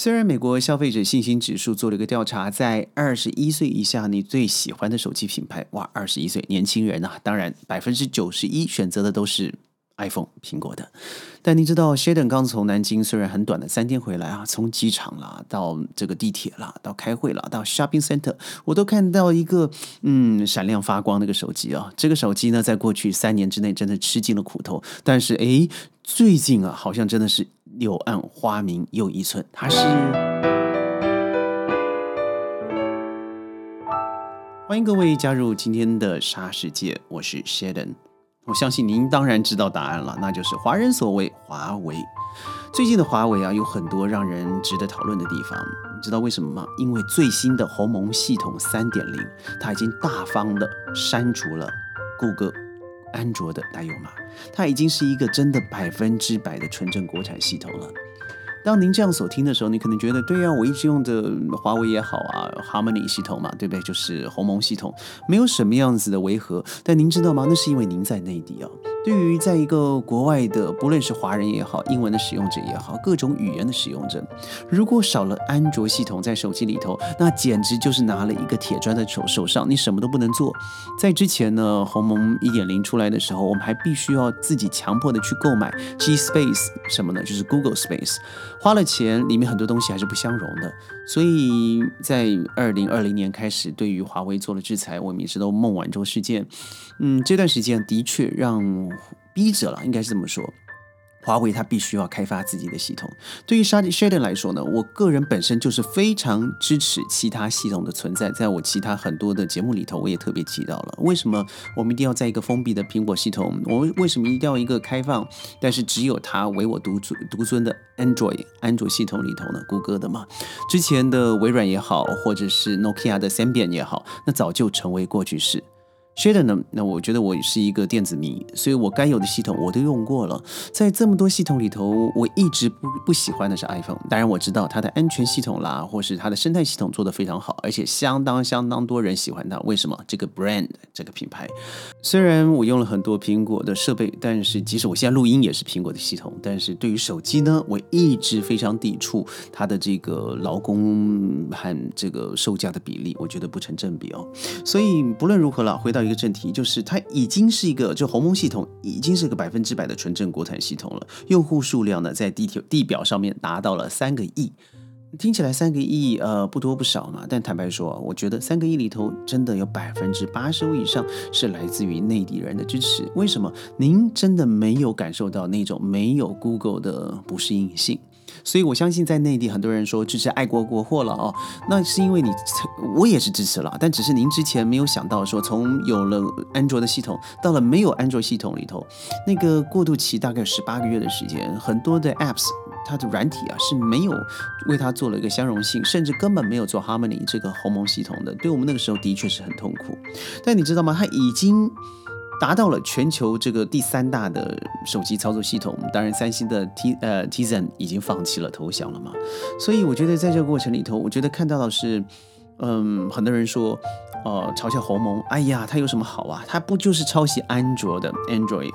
虽然美国消费者信心指数做了一个调查，在二十一岁以下，你最喜欢的手机品牌，哇，二十一岁年轻人呐，当然百分之九十一选择的都是 iPhone 苹果的。但您知道，Sheldon 刚从南京，虽然很短的三天回来啊，从机场啦，到这个地铁啦，到开会啦，到 Shopping Center，我都看到一个嗯闪亮发光那个手机啊。这个手机呢，在过去三年之内真的吃尽了苦头，但是诶，最近啊，好像真的是。柳暗花明又一村，他是欢迎各位加入今天的沙世界，我是 Sheldon。我相信您当然知道答案了，那就是华人所谓华为。最近的华为啊，有很多让人值得讨论的地方，你知道为什么吗？因为最新的鸿蒙系统三点零，它已经大方的删除了谷歌。安卓的代用码，它已经是一个真的百分之百的纯正国产系统了。当您这样所听的时候，你可能觉得，对呀，我一直用的华为也好啊，Harmony 系统嘛，对不对？就是鸿蒙系统，没有什么样子的违和。但您知道吗？那是因为您在内地啊。对于在一个国外的，不论是华人也好，英文的使用者也好，各种语言的使用者，如果少了安卓系统在手机里头，那简直就是拿了一个铁砖在手手上，你什么都不能做。在之前呢，鸿蒙一点零出来的时候，我们还必须要自己强迫的去购买 G Space 什么呢？就是 Google Space，花了钱，里面很多东西还是不相容的。所以在二零二零年开始，对于华为做了制裁。我们也知道孟晚舟事件，嗯，这段时间的确让逼着了，应该是这么说。华为它必须要开发自己的系统。对于沙 Sheldon 来说呢，我个人本身就是非常支持其他系统的存在。在我其他很多的节目里头，我也特别提到了，为什么我们一定要在一个封闭的苹果系统？我们为什么一定要一个开放，但是只有它唯我独尊独尊的 Android 安卓系统里头呢？谷歌的嘛，之前的微软也好，或者是 Nokia 的 Symbian 也好，那早就成为过去式。别的呢？那我觉得我是一个电子迷，所以我该有的系统我都用过了。在这么多系统里头，我一直不不喜欢的是 iPhone。当然我知道它的安全系统啦，或是它的生态系统做得非常好，而且相当相当多人喜欢它。为什么？这个 brand 这个品牌。虽然我用了很多苹果的设备，但是即使我现在录音也是苹果的系统，但是对于手机呢，我一直非常抵触它的这个劳工和这个售价的比例，我觉得不成正比哦。所以不论如何了，回到。一个正题就是，它已经是一个就鸿蒙系统，已经是个百分之百的纯正国产系统了。用户数量呢，在地铁地表上面达到了三个亿。听起来三个亿，呃，不多不少嘛。但坦白说，我觉得三个亿里头，真的有百分之八十五以上是来自于内地人的支持。为什么？您真的没有感受到那种没有 Google 的不适应性？所以，我相信在内地很多人说支持爱国国货了哦，那是因为你，我也是支持了，但只是您之前没有想到说，从有了安卓的系统到了没有安卓系统里头，那个过渡期大概十八个月的时间，很多的 apps 它的软体啊是没有为它做了一个相容性，甚至根本没有做 Harmony 这个鸿蒙系统的，对我们那个时候的确是很痛苦。但你知道吗？它已经。达到了全球这个第三大的手机操作系统，当然三星的 T 呃 Tizen 已经放弃了投降了嘛，所以我觉得在这个过程里头，我觉得看到的是，嗯，很多人说，呃，嘲笑鸿蒙，哎呀，它有什么好啊？它不就是抄袭安卓的 Android？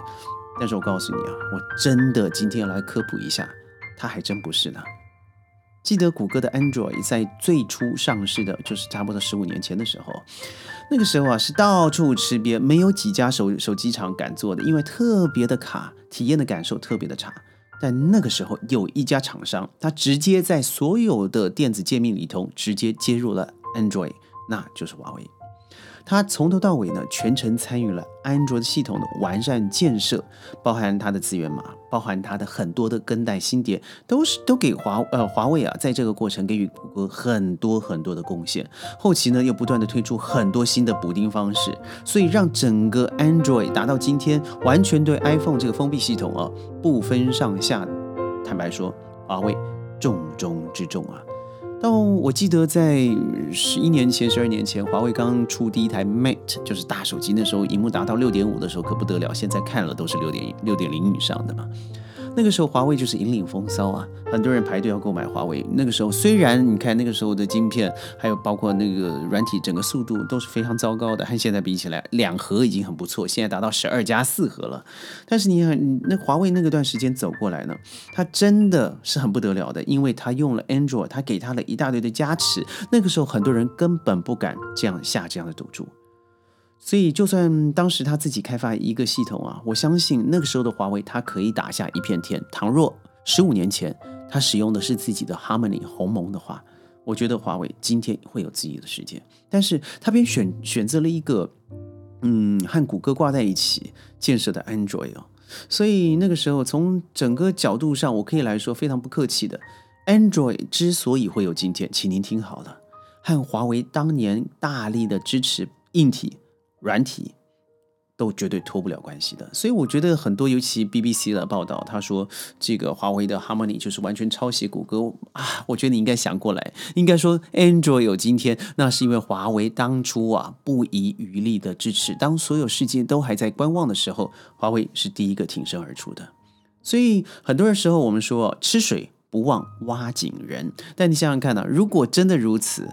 但是我告诉你啊，我真的今天要来科普一下，它还真不是呢。记得谷歌的 Android 在最初上市的就是差不多十五年前的时候，那个时候啊是到处吃瘪，没有几家手手机厂敢做的，因为特别的卡，体验的感受特别的差。但那个时候有一家厂商，他直接在所有的电子界面里头直接接入了 Android，那就是华为。他从头到尾呢，全程参与了安卓的系统的完善建设，包含它的资源码，包含它的很多的更代新碟，都是都给华呃华为啊，在这个过程给予谷歌很多很多的贡献。后期呢，又不断的推出很多新的补丁方式，所以让整个 Android 达到今天完全对 iPhone 这个封闭系统啊不分上下。坦白说，华为重中之重啊。但我记得在十一年前、十二年前，华为刚出第一台 Mate，就是大手机，那时候荧幕达到六点五的时候可不得了。现在看了都是六点六点零以上的嘛。那个时候华为就是引领风骚啊，很多人排队要购买华为。那个时候虽然你看那个时候的晶片，还有包括那个软体，整个速度都是非常糟糕的，和现在比起来，两核已经很不错，现在达到十二加四核了。但是你看，那华为那个段时间走过来呢，它真的是很不得了的，因为它用了 Android，它给它了一大堆的加持。那个时候很多人根本不敢这样下这样的赌注。所以，就算当时他自己开发一个系统啊，我相信那个时候的华为，它可以打下一片天。倘若十五年前他使用的是自己的 Harmony 鸿蒙的话，我觉得华为今天会有自己的世界。但是他便选选择了一个，嗯，和谷歌挂在一起建设的 Android 哦。所以那个时候，从整个角度上，我可以来说非常不客气的，Android 之所以会有今天，请您听好了，和华为当年大力的支持硬体。软体都绝对脱不了关系的，所以我觉得很多，尤其 BBC 的报道，他说这个华为的 Harmony 就是完全抄袭谷歌啊。我觉得你应该想过来，应该说 Android 有今天，那是因为华为当初啊不遗余力的支持，当所有世界都还在观望的时候，华为是第一个挺身而出的。所以很多的时候，我们说吃水不忘挖井人，但你想想看呢，如果真的如此，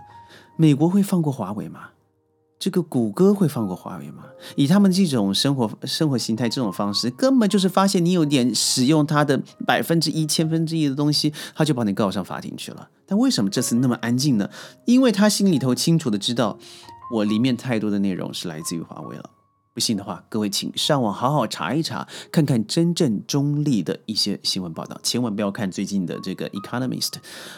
美国会放过华为吗？这个谷歌会放过华为吗？以他们这种生活生活形态这种方式，根本就是发现你有点使用它的百分之一、千分之一的东西，他就把你告上法庭去了。但为什么这次那么安静呢？因为他心里头清楚的知道，我里面太多的内容是来自于华为了。不信的话，各位请上网好好查一查，看看真正中立的一些新闻报道，千万不要看最近的这个 Economist，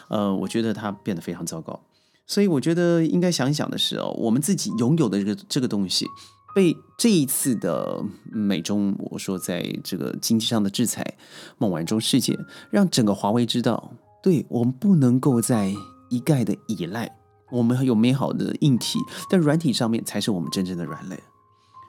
呃，我觉得它变得非常糟糕。所以我觉得应该想一想的是哦，我们自己拥有的这个这个东西，被这一次的美中，我说在这个经济上的制裁，孟晚舟事件，让整个华为知道，对我们不能够再一概的依赖，我们有美好的硬体，但软体上面才是我们真正的软肋。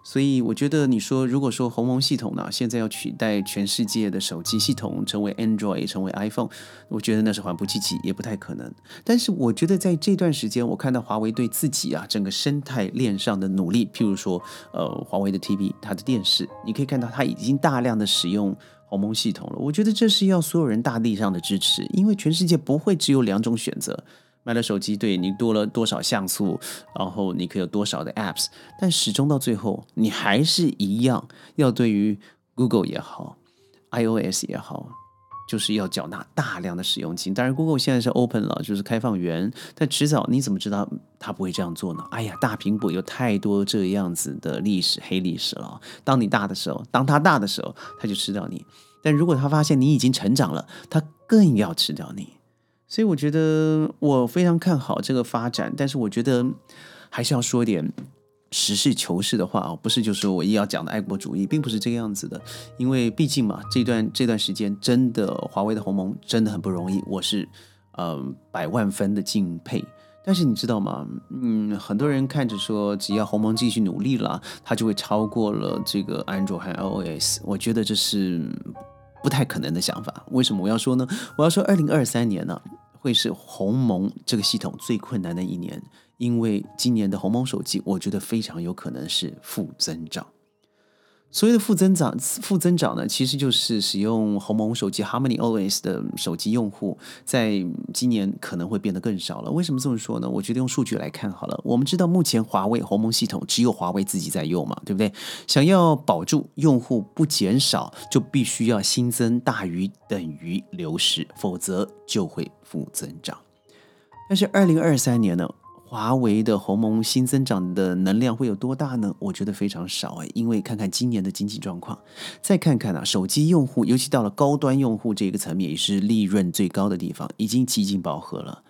所以我觉得，你说如果说鸿蒙系统呢，现在要取代全世界的手机系统，成为 Android，成为 iPhone，我觉得那是缓不积极，也不太可能。但是我觉得在这段时间，我看到华为对自己啊整个生态链上的努力，譬如说，呃，华为的 TV，它的电视，你可以看到它已经大量的使用鸿蒙系统了。我觉得这是要所有人大力上的支持，因为全世界不会只有两种选择。买了手机，对你多了多少像素，然后你可以有多少的 apps，但始终到最后，你还是一样要对于 Google 也好，iOS 也好，就是要缴纳大量的使用金。当然，Google 现在是 open 了，就是开放源，但迟早你怎么知道它不会这样做呢？哎呀，大苹果有太多这样子的历史黑历史了。当你大的时候，当它大的时候，它就吃掉你；但如果它发现你已经成长了，它更要吃掉你。所以我觉得我非常看好这个发展，但是我觉得还是要说点实事求是的话啊，不是就是我一要讲的爱国主义，并不是这个样子的。因为毕竟嘛，这段 这段时间真的华为的鸿蒙真的很不容易，我是呃百万分的敬佩。但是你知道吗？嗯，很多人看着说，只要鸿蒙继续努力了，它就会超过了这个安卓和 iOS。我觉得这是不太可能的想法。为什么我要说呢？我要说二零二三年呢？会是鸿蒙这个系统最困难的一年，因为今年的鸿蒙手机，我觉得非常有可能是负增长。所谓的负增长，负增长呢，其实就是使用鸿蒙手机 Harmony OS 的手机用户，在今年可能会变得更少了。为什么这么说呢？我觉得用数据来看好了。我们知道目前华为鸿蒙系统只有华为自己在用嘛，对不对？想要保住用户不减少，就必须要新增大于等于流失，否则就会负增长。但是二零二三年呢？华为的鸿蒙新增长的能量会有多大呢？我觉得非常少哎，因为看看今年的经济状况，再看看啊，手机用户，尤其到了高端用户这个层面，也是利润最高的地方，已经几近饱和了。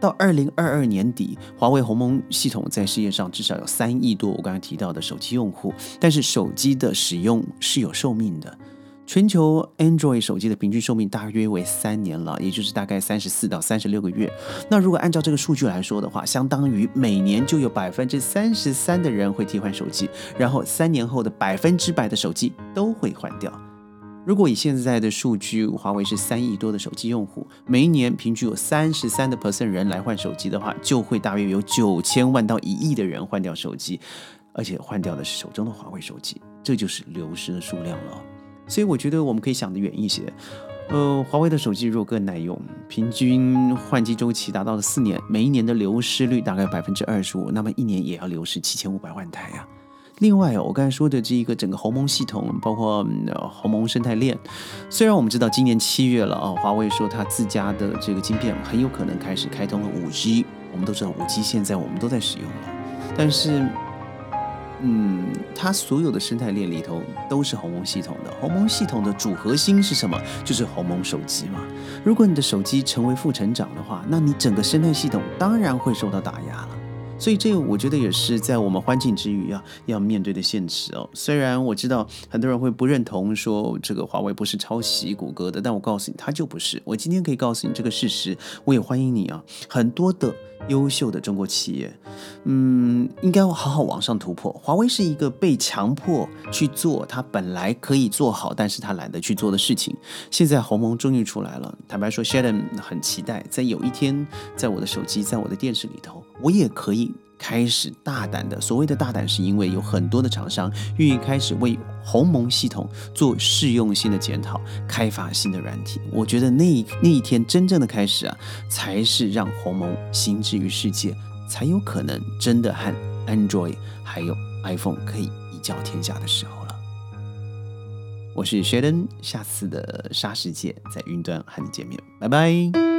到二零二二年底，华为鸿蒙系统在世界上至少有三亿多我刚才提到的手机用户，但是手机的使用是有寿命的。全球 Android 手机的平均寿命大约为三年了，也就是大概三十四到三十六个月。那如果按照这个数据来说的话，相当于每年就有百分之三十三的人会替换手机，然后三年后的百分之百的手机都会换掉。如果以现在的数据，华为是三亿多的手机用户，每一年平均有三十三的 percent 人来换手机的话，就会大约有九千万到一亿的人换掉手机，而且换掉的是手中的华为手机，这就是流失的数量了。所以我觉得我们可以想得远一些。呃，华为的手机如果更耐用，平均换机周期达到了四年，每一年的流失率大概百分之二十五，那么一年也要流失七千五百万台呀。另外，我刚才说的这一个整个鸿蒙系统，包括鸿蒙生态链，虽然我们知道今年七月了啊，华为说它自家的这个晶片很有可能开始开通了五 G，我们都知道五 G 现在我们都在使用了，但是。嗯，它所有的生态链里头都是鸿蒙系统的。鸿蒙系统的主核心是什么？就是鸿蒙手机嘛。如果你的手机成为副成长的话，那你整个生态系统当然会受到打压了。所以这个我觉得也是在我们欢庆之余要要面对的现实哦。虽然我知道很多人会不认同说这个华为不是抄袭谷歌的，但我告诉你，它就不是。我今天可以告诉你这个事实，我也欢迎你啊，很多的。优秀的中国企业，嗯，应该好好往上突破。华为是一个被强迫去做他本来可以做好，但是他懒得去做的事情。现在鸿蒙终于出来了。坦白说，Sheldon 很期待，在有一天，在我的手机，在我的电视里头，我也可以。开始大胆的，所谓的大胆，是因为有很多的厂商愿意开始为鸿蒙系统做适用性的检讨，开发新的软体。我觉得那一那一天真正的开始啊，才是让鸿蒙行之于世界，才有可能真的和 Android 还有 iPhone 可以一较天下的时候了。我是 Sheldon，下次的沙世界在云端和你见面，拜拜。